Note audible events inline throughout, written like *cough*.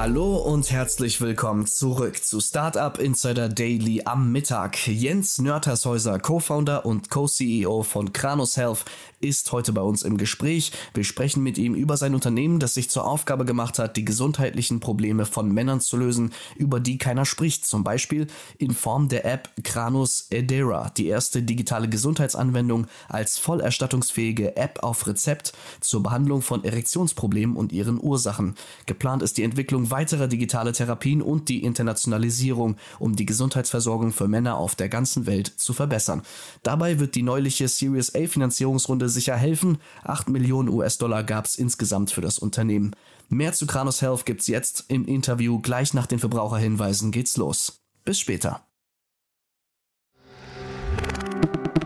Hallo und herzlich willkommen zurück zu Startup Insider Daily am Mittag. Jens Nörtershäuser, Co-Founder und Co-CEO von Kranos Health, ist heute bei uns im Gespräch. Wir sprechen mit ihm über sein Unternehmen, das sich zur Aufgabe gemacht hat, die gesundheitlichen Probleme von Männern zu lösen, über die keiner spricht. Zum Beispiel in Form der App Kranos Edera, die erste digitale Gesundheitsanwendung als vollerstattungsfähige App auf Rezept zur Behandlung von Erektionsproblemen und ihren Ursachen. Geplant ist die Entwicklung weiterer digitaler Therapien und die Internationalisierung, um die Gesundheitsversorgung für Männer auf der ganzen Welt zu verbessern. Dabei wird die neuliche Series A Finanzierungsrunde sicher helfen. 8 Millionen US-Dollar gab es insgesamt für das Unternehmen. Mehr zu Kranos Health gibt's jetzt im Interview. Gleich nach den Verbraucherhinweisen geht's los. Bis später.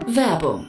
Werbung.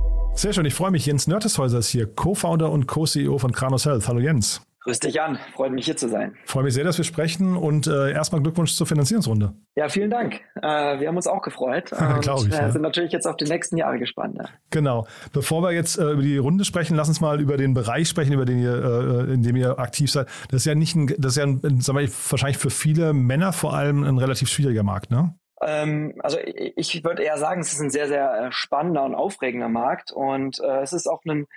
Sehr schön, ich freue mich. Jens Nörteshäuser ist hier, Co-Founder und Co-CEO von Kranos Health. Hallo Jens. Grüß dich an, freut mich hier zu sein. Freue mich sehr, dass wir sprechen und äh, erstmal Glückwunsch zur Finanzierungsrunde. Ja, vielen Dank. Äh, wir haben uns auch gefreut *laughs* und Glaub ich, äh, ja. sind natürlich jetzt auf die nächsten Jahre gespannt. Ja. Genau. Bevor wir jetzt äh, über die Runde sprechen, lass uns mal über den Bereich sprechen, über den ihr, äh, in dem ihr aktiv seid. Das ist ja nicht ein, das ist ja ein, sag mal, wahrscheinlich für viele Männer vor allem ein relativ schwieriger Markt, ne? Ähm, also ich, ich würde eher sagen, es ist ein sehr, sehr äh, spannender und aufregender Markt und äh, es ist auch ein,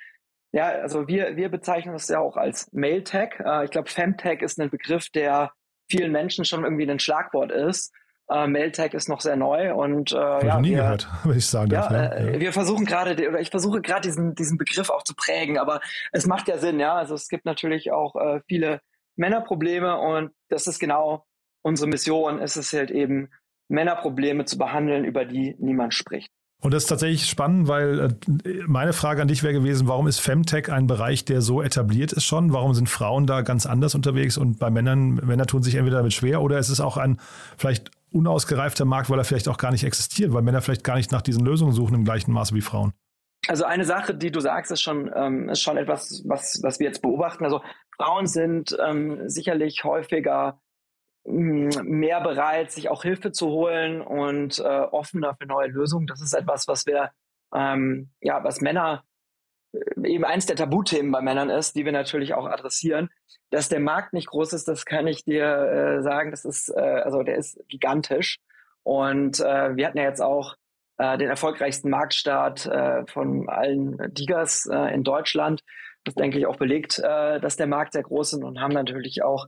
ja, also wir, wir bezeichnen das ja auch als Male-Tech. Äh, ich glaube, Femtech ist ein Begriff, der vielen Menschen schon irgendwie ein Schlagwort ist. Äh, Male-Tech ist noch sehr neu und äh, ich ja, nie wir, gehört, *laughs* wenn ich sagen darf. Ja, ne? äh, wir versuchen gerade, oder ich versuche gerade diesen, diesen Begriff auch zu prägen, aber es macht ja Sinn, ja. Also es gibt natürlich auch äh, viele Männerprobleme und das ist genau unsere Mission. Es ist halt eben, Männerprobleme zu behandeln, über die niemand spricht. Und das ist tatsächlich spannend, weil äh, meine Frage an dich wäre gewesen, warum ist Femtech ein Bereich, der so etabliert ist schon? Warum sind Frauen da ganz anders unterwegs und bei Männern, Männer tun sich entweder damit schwer oder ist es auch ein vielleicht unausgereifter Markt, weil er vielleicht auch gar nicht existiert, weil Männer vielleicht gar nicht nach diesen Lösungen suchen im gleichen Maße wie Frauen? Also eine Sache, die du sagst, ist schon, ähm, ist schon etwas, was, was wir jetzt beobachten. Also Frauen sind ähm, sicherlich häufiger mehr bereit, sich auch Hilfe zu holen und äh, offener für neue Lösungen. Das ist etwas, was wir, ähm, ja, was Männer äh, eben eins der Tabuthemen bei Männern ist, die wir natürlich auch adressieren. Dass der Markt nicht groß ist, das kann ich dir äh, sagen. Das ist, äh, also der ist gigantisch. Und äh, wir hatten ja jetzt auch äh, den erfolgreichsten Marktstart äh, von allen Digas äh, in Deutschland. Das denke ich auch belegt, äh, dass der Markt sehr groß ist und haben natürlich auch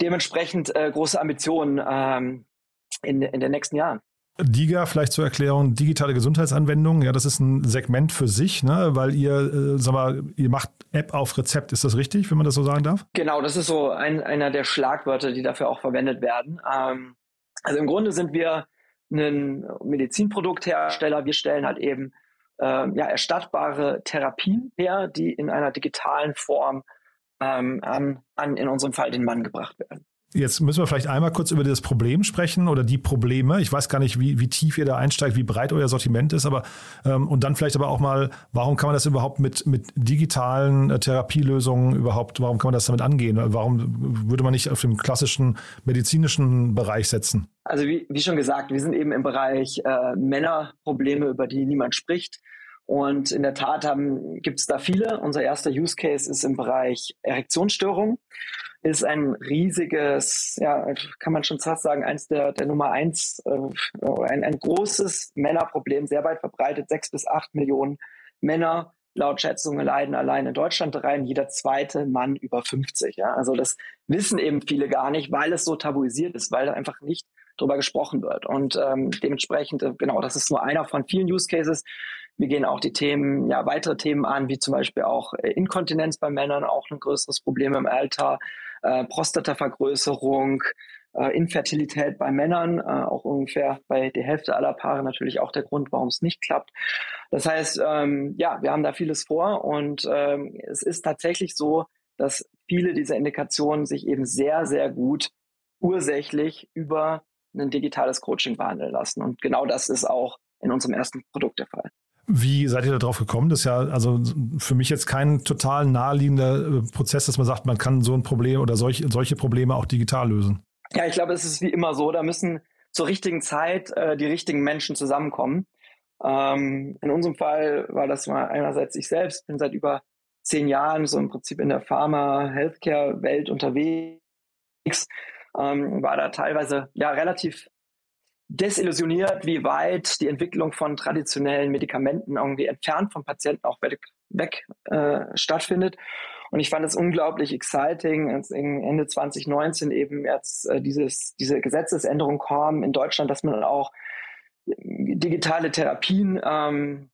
dementsprechend äh, große Ambitionen ähm, in, in den nächsten Jahren. DIGA, vielleicht zur Erklärung, digitale Gesundheitsanwendungen, ja, das ist ein Segment für sich, ne, weil ihr, äh, sag mal, ihr macht App auf Rezept, ist das richtig, wenn man das so sagen darf? Genau, das ist so ein, einer der Schlagwörter, die dafür auch verwendet werden. Ähm, also im Grunde sind wir ein Medizinprodukthersteller. Wir stellen halt eben ähm, ja, erstattbare Therapien her, die in einer digitalen Form ähm, an, an, in unserem Fall, den Mann gebracht werden. Jetzt müssen wir vielleicht einmal kurz über das Problem sprechen oder die Probleme. Ich weiß gar nicht, wie, wie tief ihr da einsteigt, wie breit euer Sortiment ist, aber ähm, und dann vielleicht aber auch mal, warum kann man das überhaupt mit, mit digitalen äh, Therapielösungen überhaupt, warum kann man das damit angehen? Warum würde man nicht auf dem klassischen medizinischen Bereich setzen? Also wie, wie schon gesagt, wir sind eben im Bereich äh, Männerprobleme, über die niemand spricht. Und in der Tat gibt es da viele. Unser erster Use Case ist im Bereich Erektionsstörung. Ist ein riesiges, ja, kann man schon fast sagen, eins der, der Nummer eins, äh, ein, ein großes Männerproblem, sehr weit verbreitet. Sechs bis acht Millionen Männer laut Schätzungen leiden allein in Deutschland rein jeder zweite Mann über 50. Ja? Also das wissen eben viele gar nicht, weil es so tabuisiert ist, weil einfach nicht darüber gesprochen wird. Und ähm, dementsprechend, äh, genau, das ist nur einer von vielen Use Cases. Wir gehen auch die Themen, ja, weitere Themen an, wie zum Beispiel auch äh, Inkontinenz bei Männern, auch ein größeres Problem im Alter, äh, Prostatavergrößerung, äh, Infertilität bei Männern, äh, auch ungefähr bei der Hälfte aller Paare natürlich auch der Grund, warum es nicht klappt. Das heißt, ähm, ja, wir haben da vieles vor und ähm, es ist tatsächlich so, dass viele dieser Indikationen sich eben sehr, sehr gut ursächlich über ein digitales Coaching behandeln lassen. Und genau das ist auch in unserem ersten Produkt der Fall. Wie seid ihr da drauf gekommen? Das ist ja also für mich jetzt kein total naheliegender äh, Prozess, dass man sagt, man kann so ein Problem oder solch, solche Probleme auch digital lösen. Ja, ich glaube, es ist wie immer so, da müssen zur richtigen Zeit äh, die richtigen Menschen zusammenkommen. Ähm, in unserem Fall war das mal einerseits ich selbst, bin seit über zehn Jahren so im Prinzip in der Pharma-Healthcare-Welt unterwegs, ähm, war da teilweise ja relativ desillusioniert, wie weit die Entwicklung von traditionellen Medikamenten irgendwie entfernt vom Patienten auch weg, weg äh, stattfindet. Und ich fand es unglaublich exciting, als Ende 2019 eben jetzt äh, dieses, diese Gesetzesänderung kam in Deutschland, dass man auch digitale Therapien ähm,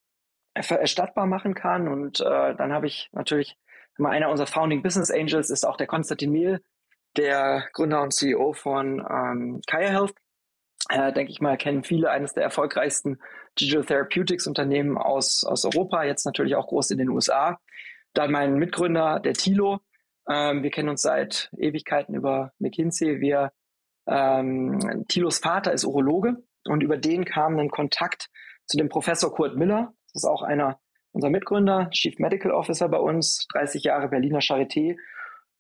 erstattbar machen kann. Und äh, dann habe ich natürlich, mal einer unserer Founding Business Angels ist auch der Konstantin Mehl, der Gründer und CEO von ähm, Kaya Health äh, denke ich mal, kennen viele eines der erfolgreichsten Digital Therapeutics Unternehmen aus, aus Europa, jetzt natürlich auch groß in den USA. Dann mein Mitgründer, der Thilo. Ähm, wir kennen uns seit Ewigkeiten über McKinsey. Wir, ähm, Thilos Vater ist Urologe und über den kam ein Kontakt zu dem Professor Kurt Miller. Das ist auch einer unserer Mitgründer, Chief Medical Officer bei uns, 30 Jahre Berliner Charité,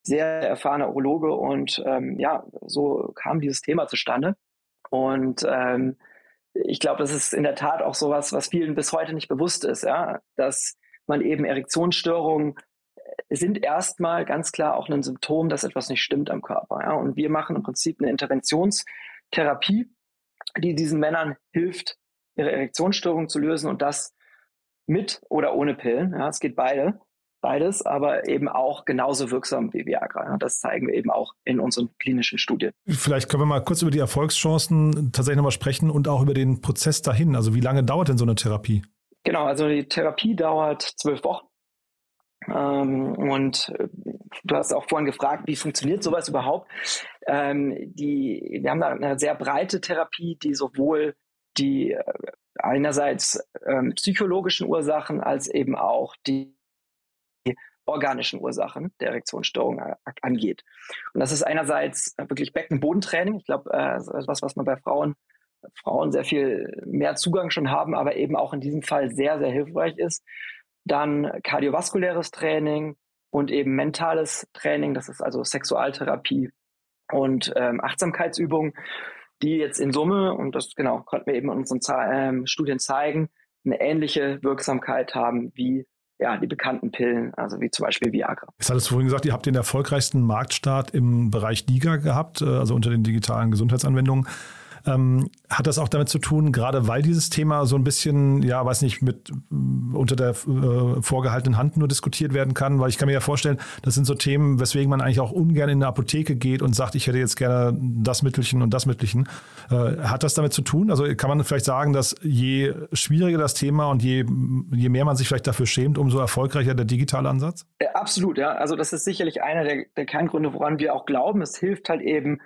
sehr erfahrener Urologe und ähm, ja, so kam dieses Thema zustande. Und ähm, ich glaube, das ist in der Tat auch sowas, was vielen bis heute nicht bewusst ist, ja, dass man eben Erektionsstörungen äh, sind erstmal ganz klar auch ein Symptom, dass etwas nicht stimmt am Körper. Ja. Und wir machen im Prinzip eine Interventionstherapie, die diesen Männern hilft, ihre Erektionsstörung zu lösen und das mit oder ohne Pillen. Ja, es geht beide beides, aber eben auch genauso wirksam wie Viagra. Das zeigen wir eben auch in unseren klinischen Studien. Vielleicht können wir mal kurz über die Erfolgschancen tatsächlich nochmal sprechen und auch über den Prozess dahin. Also wie lange dauert denn so eine Therapie? Genau, also die Therapie dauert zwölf Wochen. Ähm, und äh, du hast auch vorhin gefragt, wie funktioniert sowas überhaupt? Ähm, die, wir haben da eine sehr breite Therapie, die sowohl die äh, einerseits ähm, psychologischen Ursachen als eben auch die organischen Ursachen der Erektionsstörung angeht. Und das ist einerseits wirklich Beckenbodentraining. Ich glaube, äh, etwas, was man bei Frauen, Frauen sehr viel mehr Zugang schon haben, aber eben auch in diesem Fall sehr, sehr hilfreich ist. Dann kardiovaskuläres Training und eben mentales Training. Das ist also Sexualtherapie und ähm, Achtsamkeitsübungen, die jetzt in Summe, und das genau konnten wir eben in unseren ähm, Studien zeigen, eine ähnliche Wirksamkeit haben wie ja, die bekannten Pillen, also wie zum Beispiel Viagra. Jetzt hattest du vorhin gesagt, ihr habt den erfolgreichsten Marktstart im Bereich DIGA gehabt, äh, also unter den digitalen Gesundheitsanwendungen. Ähm, hat das auch damit zu tun, gerade weil dieses Thema so ein bisschen, ja, weiß nicht, mit äh, unter der äh, vorgehaltenen Hand nur diskutiert werden kann? Weil ich kann mir ja vorstellen, das sind so Themen, weswegen man eigentlich auch ungern in eine Apotheke geht und sagt, ich hätte jetzt gerne das Mittelchen und das Mittelchen. Äh, hat das damit zu tun? Also kann man vielleicht sagen, dass je schwieriger das Thema und je, je mehr man sich vielleicht dafür schämt, umso erfolgreicher der digitale Ansatz? Ja, absolut, ja. Also das ist sicherlich einer der, der Kerngründe, woran wir auch glauben. Es hilft halt eben,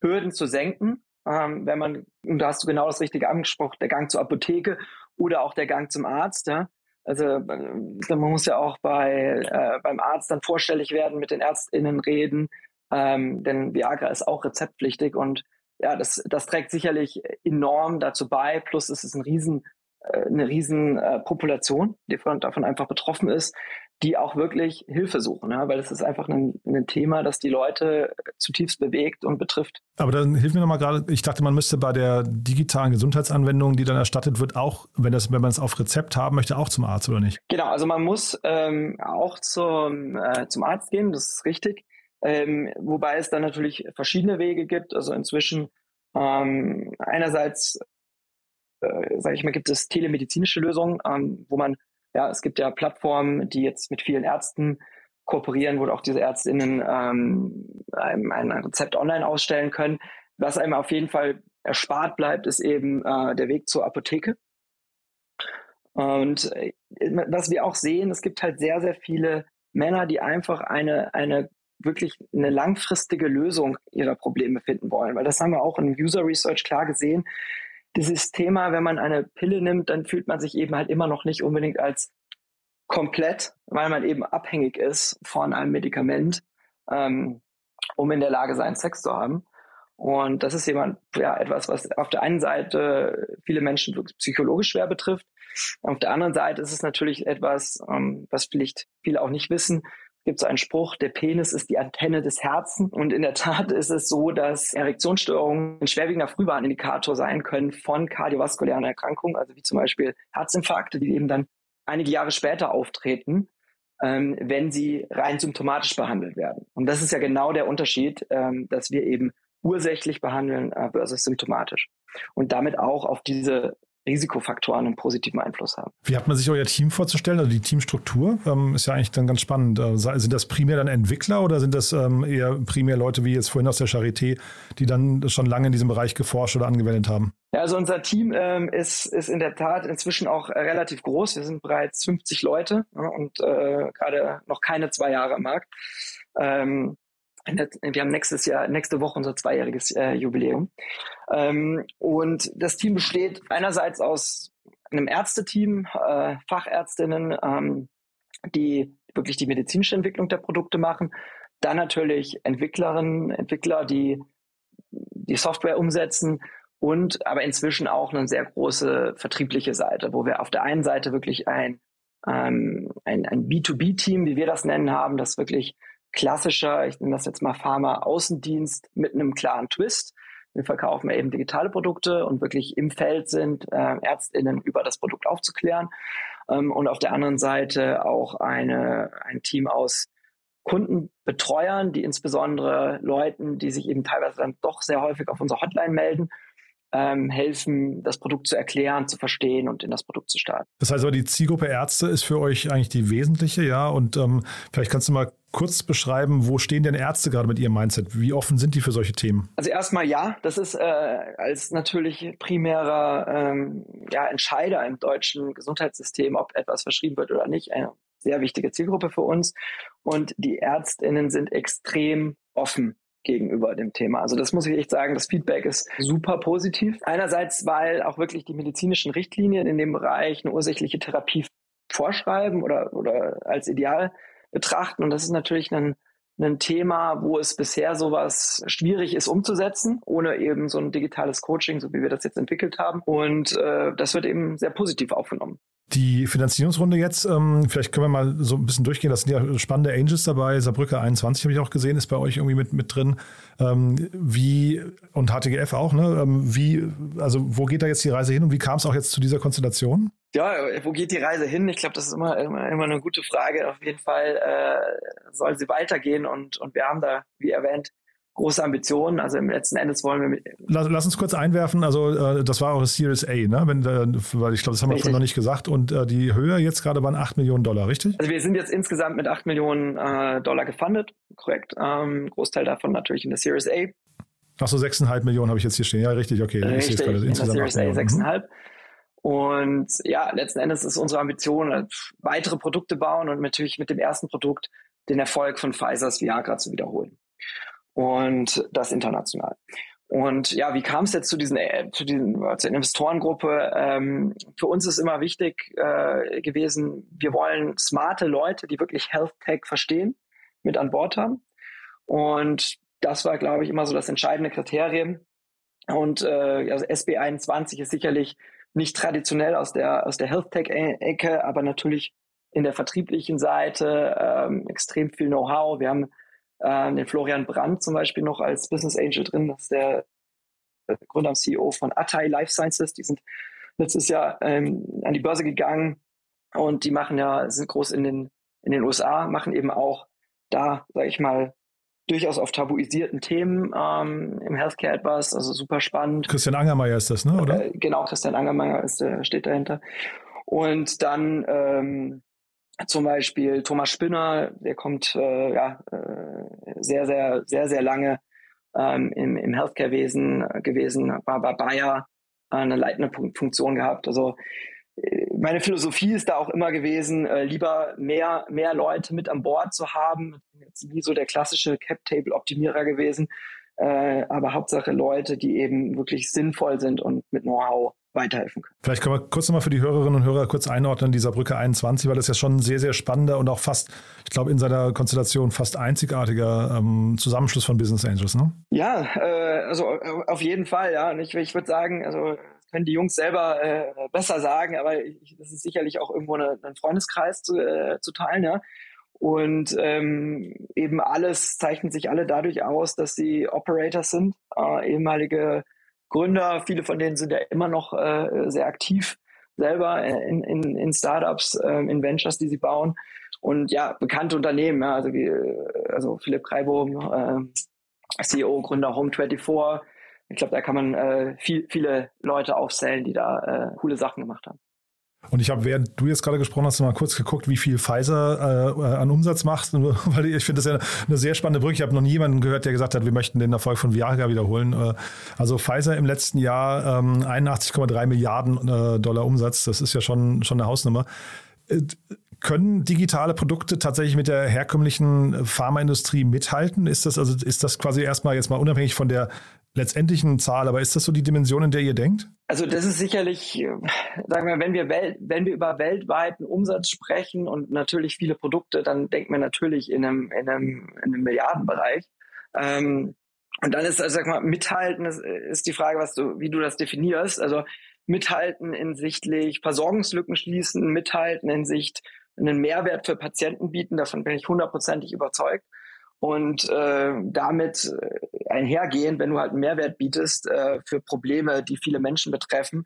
Hürden zu senken ähm, wenn man, und da hast du genau das Richtige angesprochen, der Gang zur Apotheke oder auch der Gang zum Arzt. Ja? Also äh, man muss ja auch bei, äh, beim Arzt dann vorstellig werden, mit den ÄrztInnen reden, ähm, denn Viagra ist auch rezeptpflichtig und ja, das, das trägt sicherlich enorm dazu bei. Plus es ist ein riesen, äh, eine riesen äh, Population, die von, davon einfach betroffen ist, die auch wirklich Hilfe suchen, ne? weil es ist einfach ein, ein, Thema, das die Leute zutiefst bewegt und betrifft. Aber dann hilf mir nochmal gerade, ich dachte, man müsste bei der digitalen Gesundheitsanwendung, die dann erstattet wird, auch, wenn, das, wenn man es auf Rezept haben möchte, auch zum Arzt oder nicht? Genau, also man muss ähm, auch zum, äh, zum Arzt gehen, das ist richtig. Ähm, wobei es dann natürlich verschiedene Wege gibt. Also inzwischen ähm, einerseits, äh, sage ich mal, gibt es telemedizinische Lösungen, ähm, wo man ja, es gibt ja Plattformen, die jetzt mit vielen Ärzten kooperieren, wo auch diese Ärztinnen ähm, einem ein Rezept online ausstellen können. Was einem auf jeden Fall erspart bleibt, ist eben äh, der Weg zur Apotheke. Und äh, was wir auch sehen, es gibt halt sehr, sehr viele Männer, die einfach eine, eine wirklich eine langfristige Lösung ihrer Probleme finden wollen. Weil das haben wir auch in User Research klar gesehen dieses Thema, wenn man eine Pille nimmt, dann fühlt man sich eben halt immer noch nicht unbedingt als komplett, weil man eben abhängig ist von einem Medikament, ähm, um in der Lage sein, Sex zu haben. Und das ist jemand, ja, etwas, was auf der einen Seite viele Menschen psychologisch schwer betrifft. Auf der anderen Seite ist es natürlich etwas, ähm, was vielleicht viele auch nicht wissen, gibt so einen Spruch, der Penis ist die Antenne des Herzens. Und in der Tat ist es so, dass Erektionsstörungen ein schwerwiegender Frühwarnindikator sein können von kardiovaskulären Erkrankungen, also wie zum Beispiel Herzinfarkte, die eben dann einige Jahre später auftreten, ähm, wenn sie rein symptomatisch behandelt werden. Und das ist ja genau der Unterschied, ähm, dass wir eben ursächlich behandeln äh, versus symptomatisch. Und damit auch auf diese Risikofaktoren einen positiven Einfluss haben. Wie hat man sich euer Team vorzustellen, also die Teamstruktur? Ähm, ist ja eigentlich dann ganz spannend. Äh, sind das primär dann Entwickler oder sind das ähm, eher primär Leute wie jetzt vorhin aus der Charité, die dann schon lange in diesem Bereich geforscht oder angewendet haben? Ja, also unser Team ähm, ist, ist in der Tat inzwischen auch äh, relativ groß. Wir sind bereits 50 Leute ja, und äh, gerade noch keine zwei Jahre am Markt. Ähm, wir haben nächstes Jahr, nächste Woche unser zweijähriges äh, Jubiläum. Ähm, und das Team besteht einerseits aus einem Ärzteteam, äh, Fachärztinnen, ähm, die wirklich die medizinische Entwicklung der Produkte machen. Dann natürlich Entwicklerinnen, Entwickler, die die Software umsetzen und aber inzwischen auch eine sehr große vertriebliche Seite, wo wir auf der einen Seite wirklich ein, ähm, ein, ein B2B-Team, wie wir das nennen, haben, das wirklich klassischer, ich nenne das jetzt mal Pharma-Außendienst mit einem klaren Twist. Wir verkaufen eben digitale Produkte und wirklich im Feld sind, äh, ÄrztInnen über das Produkt aufzuklären. Ähm, und auf der anderen Seite auch eine, ein Team aus Kundenbetreuern, die insbesondere Leuten, die sich eben teilweise dann doch sehr häufig auf unsere Hotline melden, ähm, helfen, das Produkt zu erklären, zu verstehen und in das Produkt zu starten. Das heißt aber, die Zielgruppe Ärzte ist für euch eigentlich die wesentliche, ja? Und ähm, vielleicht kannst du mal kurz beschreiben, wo stehen denn Ärzte gerade mit ihrem Mindset? Wie offen sind die für solche Themen? Also erstmal ja, das ist äh, als natürlich primärer ähm, ja, Entscheider im deutschen Gesundheitssystem, ob etwas verschrieben wird oder nicht, eine sehr wichtige Zielgruppe für uns. Und die Ärztinnen sind extrem offen gegenüber dem Thema. Also das muss ich echt sagen, das Feedback ist super positiv. Einerseits, weil auch wirklich die medizinischen Richtlinien in dem Bereich eine ursächliche Therapie vorschreiben oder, oder als ideal betrachten. Und das ist natürlich ein, ein Thema, wo es bisher sowas schwierig ist umzusetzen, ohne eben so ein digitales Coaching, so wie wir das jetzt entwickelt haben. Und äh, das wird eben sehr positiv aufgenommen. Die Finanzierungsrunde jetzt, ähm, vielleicht können wir mal so ein bisschen durchgehen. Das sind ja spannende Angels dabei. Saarbrücke 21 habe ich auch gesehen, ist bei euch irgendwie mit, mit drin. Ähm, wie, und HTGF auch, ne? Ähm, wie, also wo geht da jetzt die Reise hin und wie kam es auch jetzt zu dieser Konstellation? Ja, wo geht die Reise hin? Ich glaube, das ist immer, immer, immer eine gute Frage. Auf jeden Fall äh, soll sie weitergehen und, und wir haben da, wie erwähnt, große Ambitionen. Also im letzten Endes wollen wir mit. Lass, lass uns kurz einwerfen. Also äh, das war auch Series A, ne? Wenn, äh, weil ich glaube, das haben wir vorhin noch nicht gesagt. Und äh, die Höhe jetzt gerade waren 8 Millionen Dollar, richtig? Also wir sind jetzt insgesamt mit 8 Millionen äh, Dollar gefundet, korrekt. Ähm, Großteil davon natürlich in der Series A. Ach so, 6,5 Millionen habe ich jetzt hier stehen. Ja, richtig, okay. Richtig, ich gerade, insgesamt in der Series A 6,5. Mhm. Und ja, letzten Endes ist unsere Ambition, äh, weitere Produkte bauen und natürlich mit dem ersten Produkt den Erfolg von Pfizers Viagra zu wiederholen und das international. Und ja, wie kam es jetzt zu diesen, äh, zu diesen äh, zur Investorengruppe? Ähm, für uns ist immer wichtig äh, gewesen, wir wollen smarte Leute, die wirklich Health Tech verstehen, mit an Bord haben. Und das war, glaube ich, immer so das entscheidende Kriterium. Und äh, also SB21 ist sicherlich nicht traditionell aus der aus der Health Tech Ecke, aber natürlich in der vertrieblichen Seite, ähm, extrem viel Know-how. Wir haben äh, den Florian Brandt zum Beispiel noch als Business Angel drin. Das ist der Gründer und CEO von Atai Life Sciences. Die sind letztes Jahr ähm, an die Börse gegangen und die machen ja, sind groß in den, in den USA, machen eben auch da, sage ich mal, durchaus auf tabuisierten Themen ähm, im Healthcare etwas, also super spannend. Christian Angermeier ist das, ne? Oder? Äh, genau, Christian Angermeier ist, äh, steht dahinter. Und dann ähm, zum Beispiel Thomas Spinner, der kommt äh, ja äh, sehr, sehr, sehr, sehr lange ähm, im, im Healthcare-Wesen gewesen, war bei Bayer äh, eine leitende Funktion gehabt. Also äh, meine Philosophie ist da auch immer gewesen, äh, lieber mehr, mehr Leute mit an Bord zu haben. Jetzt nie so der klassische Cap-Table-Optimierer gewesen, äh, aber Hauptsache Leute, die eben wirklich sinnvoll sind und mit Know-how weiterhelfen können. Vielleicht können wir kurz nochmal für die Hörerinnen und Hörer kurz einordnen, dieser Brücke 21, weil das ja schon ein sehr, sehr spannender und auch fast, ich glaube, in seiner Konstellation fast einzigartiger ähm, Zusammenschluss von Business Angels, ne? Ja, äh, also auf jeden Fall, ja. Und ich, ich würde sagen, also können die Jungs selber äh, besser sagen, aber ich, das ist sicherlich auch irgendwo eine, ein Freundeskreis zu, äh, zu teilen, ja. Und ähm, eben alles zeichnet sich alle dadurch aus, dass sie Operators sind, äh, ehemalige Gründer, viele von denen sind ja immer noch äh, sehr aktiv selber in, in, in Startups, äh, in Ventures, die sie bauen. Und ja, bekannte Unternehmen, ja, also wie also Philipp Kreibohm, äh, CEO, Gründer Home24. Ich glaube, da kann man äh, viel, viele Leute aufzählen, die da äh, coole Sachen gemacht haben. Und ich habe, während du jetzt gerade gesprochen hast, mal kurz geguckt, wie viel Pfizer äh, an Umsatz macht. *laughs* Weil ich finde das ja eine sehr spannende Brücke. Ich habe noch nie jemanden gehört, der gesagt hat, wir möchten den Erfolg von Viagra wiederholen. Äh, also Pfizer im letzten Jahr ähm, 81,3 Milliarden äh, Dollar Umsatz. Das ist ja schon, schon eine Hausnummer. Äh, können digitale Produkte tatsächlich mit der herkömmlichen Pharmaindustrie mithalten? Ist das also ist das quasi erstmal jetzt mal unabhängig von der letztendlichen Zahl, aber ist das so die Dimension, in der ihr denkt? Also das ist sicherlich, äh, sagen wir, wenn wir, wenn wir über weltweiten Umsatz sprechen und natürlich viele Produkte, dann denken wir natürlich in einem, in einem, in einem Milliardenbereich. Ähm, und dann ist, also sag mal, mithalten ist, ist die Frage, was du, wie du das definierst. Also mithalten hinsichtlich Versorgungslücken schließen, mithalten in Sicht einen Mehrwert für Patienten bieten, davon bin ich hundertprozentig überzeugt und äh, damit äh, einhergehen, wenn du halt einen Mehrwert bietest äh, für Probleme, die viele Menschen betreffen,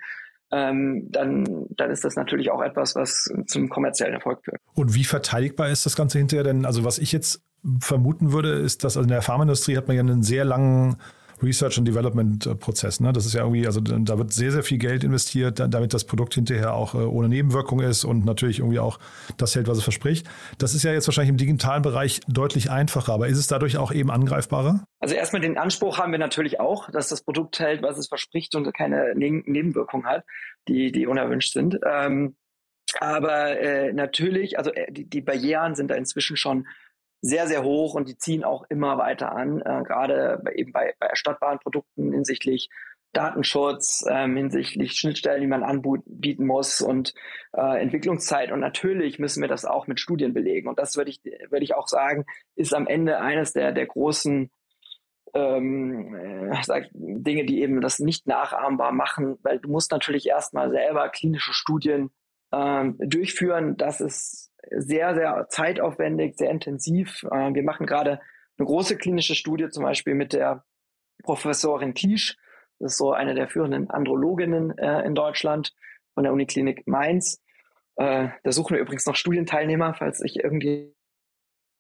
ähm, dann, dann ist das natürlich auch etwas, was zum kommerziellen Erfolg führt. Und wie verteidigbar ist das Ganze hinterher? Denn also was ich jetzt vermuten würde, ist, dass also in der Pharmaindustrie hat man ja einen sehr langen Research and Development äh, Prozess. Ne? Das ist ja irgendwie, also da wird sehr, sehr viel Geld investiert, damit das Produkt hinterher auch äh, ohne Nebenwirkung ist und natürlich irgendwie auch das hält, was es verspricht. Das ist ja jetzt wahrscheinlich im digitalen Bereich deutlich einfacher, aber ist es dadurch auch eben angreifbarer? Also erstmal den Anspruch haben wir natürlich auch, dass das Produkt hält, was es verspricht und keine ne Nebenwirkungen hat, die, die unerwünscht sind. Ähm, aber äh, natürlich, also äh, die, die Barrieren sind da inzwischen schon sehr, sehr hoch und die ziehen auch immer weiter an, äh, gerade eben bei, bei erstattbaren Produkten hinsichtlich Datenschutz, ähm, hinsichtlich Schnittstellen, die man anbieten muss und äh, Entwicklungszeit. Und natürlich müssen wir das auch mit Studien belegen. Und das würde ich, würde ich auch sagen, ist am Ende eines der, der großen ähm, äh, sag, Dinge, die eben das nicht nachahmbar machen, weil du musst natürlich erstmal selber klinische Studien ähm, durchführen. Das ist sehr, sehr zeitaufwendig, sehr intensiv. Äh, wir machen gerade eine große klinische Studie, zum Beispiel mit der Professorin Kiesch. Das ist so eine der führenden Androloginnen äh, in Deutschland von der Uniklinik Mainz. Äh, da suchen wir übrigens noch Studienteilnehmer, falls sich irgendwie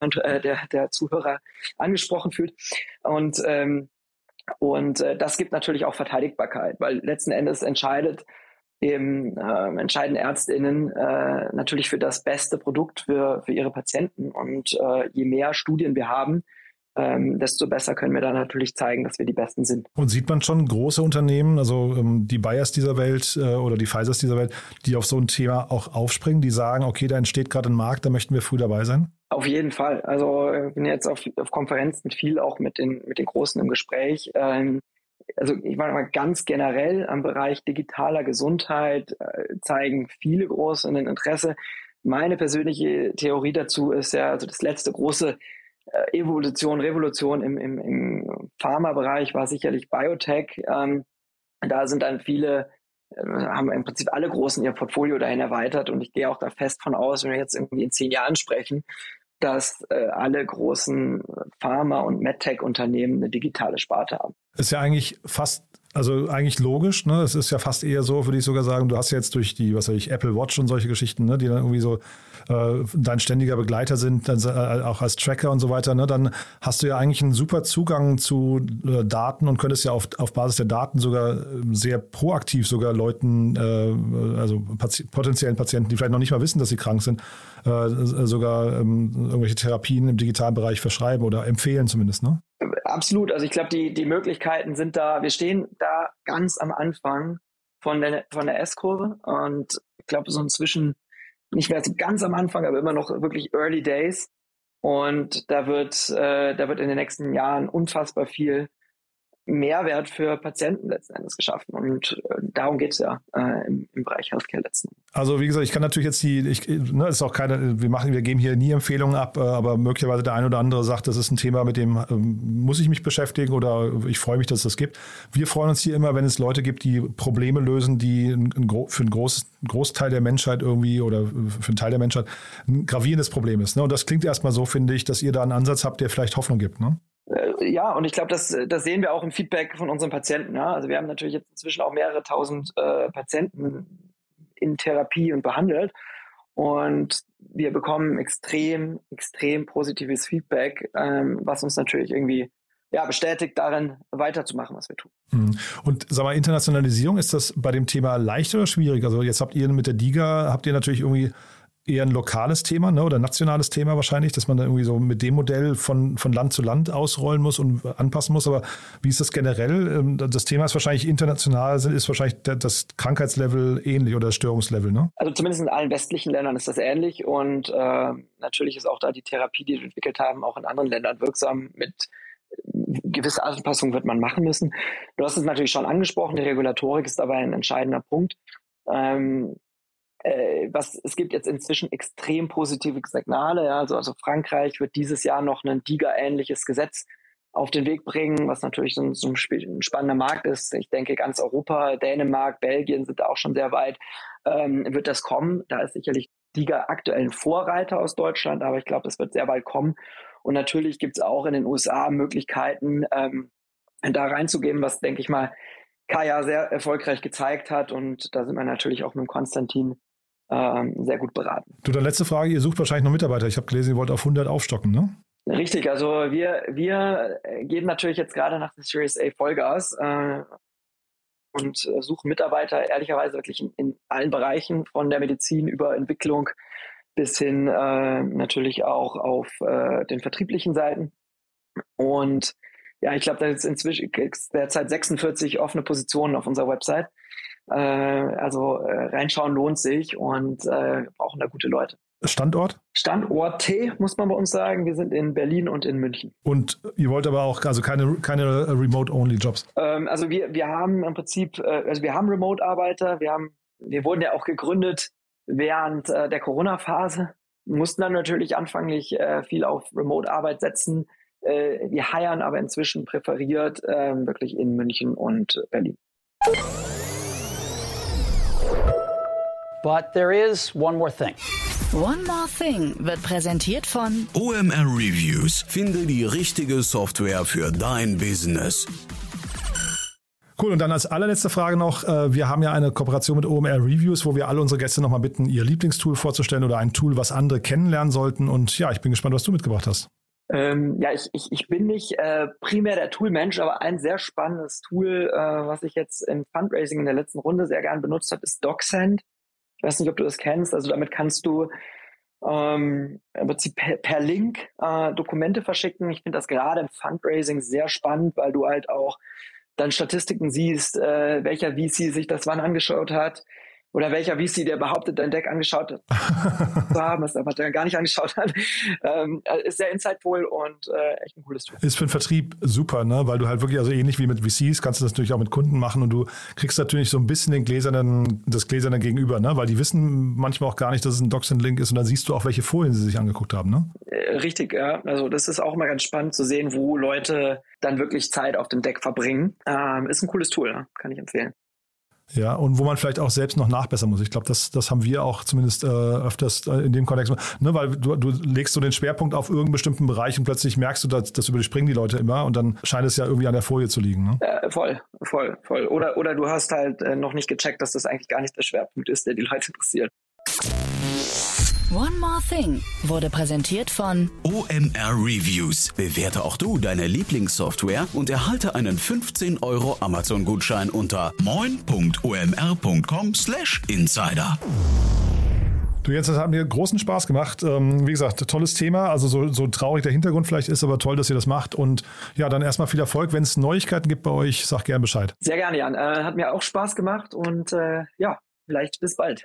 äh, der, der Zuhörer angesprochen fühlt. Und, ähm, und äh, das gibt natürlich auch Verteidigbarkeit, weil letzten Endes entscheidet eben äh, entscheiden Ärztinnen äh, natürlich für das beste Produkt für, für ihre Patienten. Und äh, je mehr Studien wir haben, ähm, desto besser können wir dann natürlich zeigen, dass wir die Besten sind. Und sieht man schon große Unternehmen, also ähm, die Bayers dieser Welt äh, oder die Pfizers dieser Welt, die auf so ein Thema auch aufspringen, die sagen, okay, da entsteht gerade ein Markt, da möchten wir früh dabei sein? Auf jeden Fall. Also ich bin jetzt auf, auf Konferenzen viel auch mit den, mit den Großen im Gespräch. Ähm, also ich meine mal ganz generell am Bereich digitaler Gesundheit äh, zeigen viele große ein Interesse. Meine persönliche Theorie dazu ist ja, also das letzte große äh, Evolution, Revolution im, im, im Pharmabereich war sicherlich Biotech. Ähm, da sind dann viele haben im Prinzip alle Großen ihr Portfolio dahin erweitert und ich gehe auch da fest von aus, wenn wir jetzt irgendwie in zehn Jahren sprechen, dass äh, alle großen Pharma- und MedTech-Unternehmen eine digitale Sparte haben. Ist ja eigentlich fast also eigentlich logisch, ne? Es ist ja fast eher so, würde ich sogar sagen, du hast jetzt durch die, was weiß ich, Apple Watch und solche Geschichten, ne, die dann irgendwie so äh, dein ständiger Begleiter sind, äh, auch als Tracker und so weiter, ne, dann hast du ja eigentlich einen super Zugang zu äh, Daten und könntest ja auf, auf Basis der Daten sogar ähm, sehr proaktiv sogar Leuten, äh, also Pati potenziellen Patienten, die vielleicht noch nicht mal wissen, dass sie krank sind, sogar ähm, irgendwelche Therapien im digitalen Bereich verschreiben oder empfehlen zumindest, ne? Absolut. Also ich glaube, die, die Möglichkeiten sind da. Wir stehen da ganz am Anfang von der, von der S-Kurve und ich glaube, so inzwischen nicht mehr ganz am Anfang, aber immer noch wirklich Early Days. Und da wird, äh, da wird in den nächsten Jahren unfassbar viel Mehrwert für Patienten letzten Endes geschaffen. Und äh, darum geht es ja äh, im, im, Bereich Healthcare letzten Endes. Also wie gesagt, ich kann natürlich jetzt die, ich, ne, ist auch keine, wir machen, wir geben hier nie Empfehlungen ab, äh, aber möglicherweise der eine oder andere sagt, das ist ein Thema, mit dem ähm, muss ich mich beschäftigen oder ich freue mich, dass es das gibt. Wir freuen uns hier immer, wenn es Leute gibt, die Probleme lösen, die ein, ein, für einen groß, Großteil der Menschheit irgendwie oder für einen Teil der Menschheit ein gravierendes Problem ist. Ne? Und das klingt erstmal so, finde ich, dass ihr da einen Ansatz habt, der vielleicht Hoffnung gibt. Ne? Äh, ja, und ich glaube, das, das sehen wir auch im Feedback von unseren Patienten. Ja? Also wir haben natürlich jetzt inzwischen auch mehrere tausend äh, Patienten in Therapie und behandelt. Und wir bekommen extrem, extrem positives Feedback, ähm, was uns natürlich irgendwie ja, bestätigt darin, weiterzumachen, was wir tun. Hm. Und sag mal, Internationalisierung, ist das bei dem Thema leicht oder schwierig? Also jetzt habt ihr mit der DIGA, habt ihr natürlich irgendwie eher ein lokales Thema ne, oder nationales Thema wahrscheinlich, dass man dann irgendwie so mit dem Modell von, von Land zu Land ausrollen muss und anpassen muss. Aber wie ist das generell? Ähm, das Thema ist wahrscheinlich international, ist wahrscheinlich das Krankheitslevel ähnlich oder das Störungslevel, ne? Also zumindest in allen westlichen Ländern ist das ähnlich und äh, natürlich ist auch da die Therapie, die wir entwickelt haben, auch in anderen Ländern wirksam mit gewisse Anpassungen wird man machen müssen. Du hast es natürlich schon angesprochen, die Regulatorik ist dabei ein entscheidender Punkt. Ähm, äh, was, es gibt jetzt inzwischen extrem positive Signale. Ja, also, also Frankreich wird dieses Jahr noch ein DIGA-ähnliches Gesetz auf den Weg bringen, was natürlich so ein, so ein, spannender Markt ist. Ich denke, ganz Europa, Dänemark, Belgien sind da auch schon sehr weit. Ähm, wird das kommen? Da ist sicherlich DIGA aktuell ein Vorreiter aus Deutschland, aber ich glaube, das wird sehr bald kommen. Und natürlich gibt es auch in den USA Möglichkeiten, ähm, da reinzugehen, was, denke ich mal, Kaya sehr erfolgreich gezeigt hat. Und da sind wir natürlich auch mit Konstantin ähm, sehr gut beraten. Du, dann letzte Frage, ihr sucht wahrscheinlich noch Mitarbeiter. Ich habe gelesen, ihr wollt auf 100 aufstocken, ne? Richtig, also wir, wir gehen natürlich jetzt gerade nach der Series A Vollgas äh, und äh, suchen Mitarbeiter ehrlicherweise wirklich in, in, allen Bereichen, von der Medizin über Entwicklung bis hin äh, natürlich auch auf äh, den vertrieblichen Seiten. Und ja, ich glaube, da ist inzwischen derzeit 46 offene Positionen auf unserer Website. Äh, also äh, reinschauen lohnt sich und äh, brauchen da gute Leute. Standort? Standort T, muss man bei uns sagen. Wir sind in Berlin und in München. Und ihr wollt aber auch, also keine, keine Remote-Only-Jobs? Ähm, also wir, wir haben im Prinzip, äh, also wir haben Remote-Arbeiter, wir haben, wir wurden ja auch gegründet während äh, der Corona-Phase, mussten dann natürlich anfanglich äh, viel auf Remote-Arbeit setzen. Äh, wir heiern aber inzwischen präferiert ähm, wirklich in München und Berlin. But there is one more thing. One More Thing wird präsentiert von OMR Reviews. Finde die richtige Software für dein Business. Cool, und dann als allerletzte Frage noch, äh, wir haben ja eine Kooperation mit OMR Reviews, wo wir alle unsere Gäste nochmal bitten, ihr Lieblingstool vorzustellen oder ein Tool, was andere kennenlernen sollten. Und ja, ich bin gespannt, was du mitgebracht hast. Ähm, ja, ich, ich, ich bin nicht äh, primär der Tool-Mensch, aber ein sehr spannendes Tool, äh, was ich jetzt im Fundraising in der letzten Runde sehr gern benutzt habe, ist DocSend. Ich weiß nicht, ob du das kennst. Also damit kannst du ähm, im Prinzip per, per Link äh, Dokumente verschicken. Ich finde das gerade im Fundraising sehr spannend, weil du halt auch dann Statistiken siehst, äh, welcher VC sich das wann angeschaut hat, oder welcher VC, der behauptet, dein Deck angeschaut *laughs* zu haben, was aber gar nicht angeschaut hat, ähm, äh, ist sehr insightful und äh, echt ein cooles Tool. Ist für den Vertrieb super, ne? weil du halt wirklich, also ähnlich wie mit VCs, kannst du das natürlich auch mit Kunden machen und du kriegst natürlich so ein bisschen den gläsernen, das gläserne Gegenüber, ne? weil die wissen manchmal auch gar nicht, dass es ein Doxin-Link ist und dann siehst du auch, welche Folien sie sich angeguckt haben. Ne? Äh, richtig, ja. Also das ist auch mal ganz spannend zu sehen, wo Leute dann wirklich Zeit auf dem Deck verbringen. Ähm, ist ein cooles Tool, ne? kann ich empfehlen. Ja, und wo man vielleicht auch selbst noch nachbessern muss. Ich glaube, das, das haben wir auch zumindest äh, öfters äh, in dem Kontext, ne, weil du, du legst so den Schwerpunkt auf irgendeinen bestimmten Bereich und plötzlich merkst du, dass das überspringen die Leute immer und dann scheint es ja irgendwie an der Folie zu liegen. Ne? Äh, voll, voll, voll. Oder, oder du hast halt äh, noch nicht gecheckt, dass das eigentlich gar nicht der Schwerpunkt ist, der die Leute interessiert. One More Thing wurde präsentiert von OMR Reviews. Bewerte auch du deine Lieblingssoftware und erhalte einen 15 Euro Amazon-Gutschein unter moin.omr.com/insider. Du Jens, das hat mir großen Spaß gemacht. Ähm, wie gesagt, tolles Thema. Also so, so traurig der Hintergrund vielleicht ist, aber toll, dass ihr das macht. Und ja, dann erstmal viel Erfolg. Wenn es Neuigkeiten gibt bei euch, sag gern Bescheid. Sehr gerne, Jan. Äh, hat mir auch Spaß gemacht und äh, ja, vielleicht bis bald.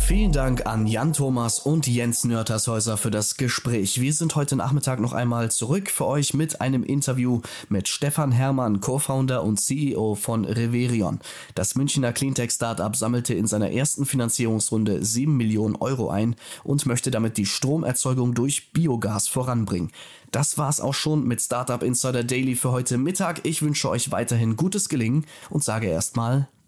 Vielen Dank an Jan Thomas und Jens Nörtershäuser für das Gespräch. Wir sind heute Nachmittag noch einmal zurück für euch mit einem Interview mit Stefan Herrmann, Co-Founder und CEO von Reverion. Das Münchner Cleantech-Startup sammelte in seiner ersten Finanzierungsrunde 7 Millionen Euro ein und möchte damit die Stromerzeugung durch Biogas voranbringen. Das war's auch schon mit Startup Insider Daily für heute Mittag. Ich wünsche euch weiterhin gutes Gelingen und sage erstmal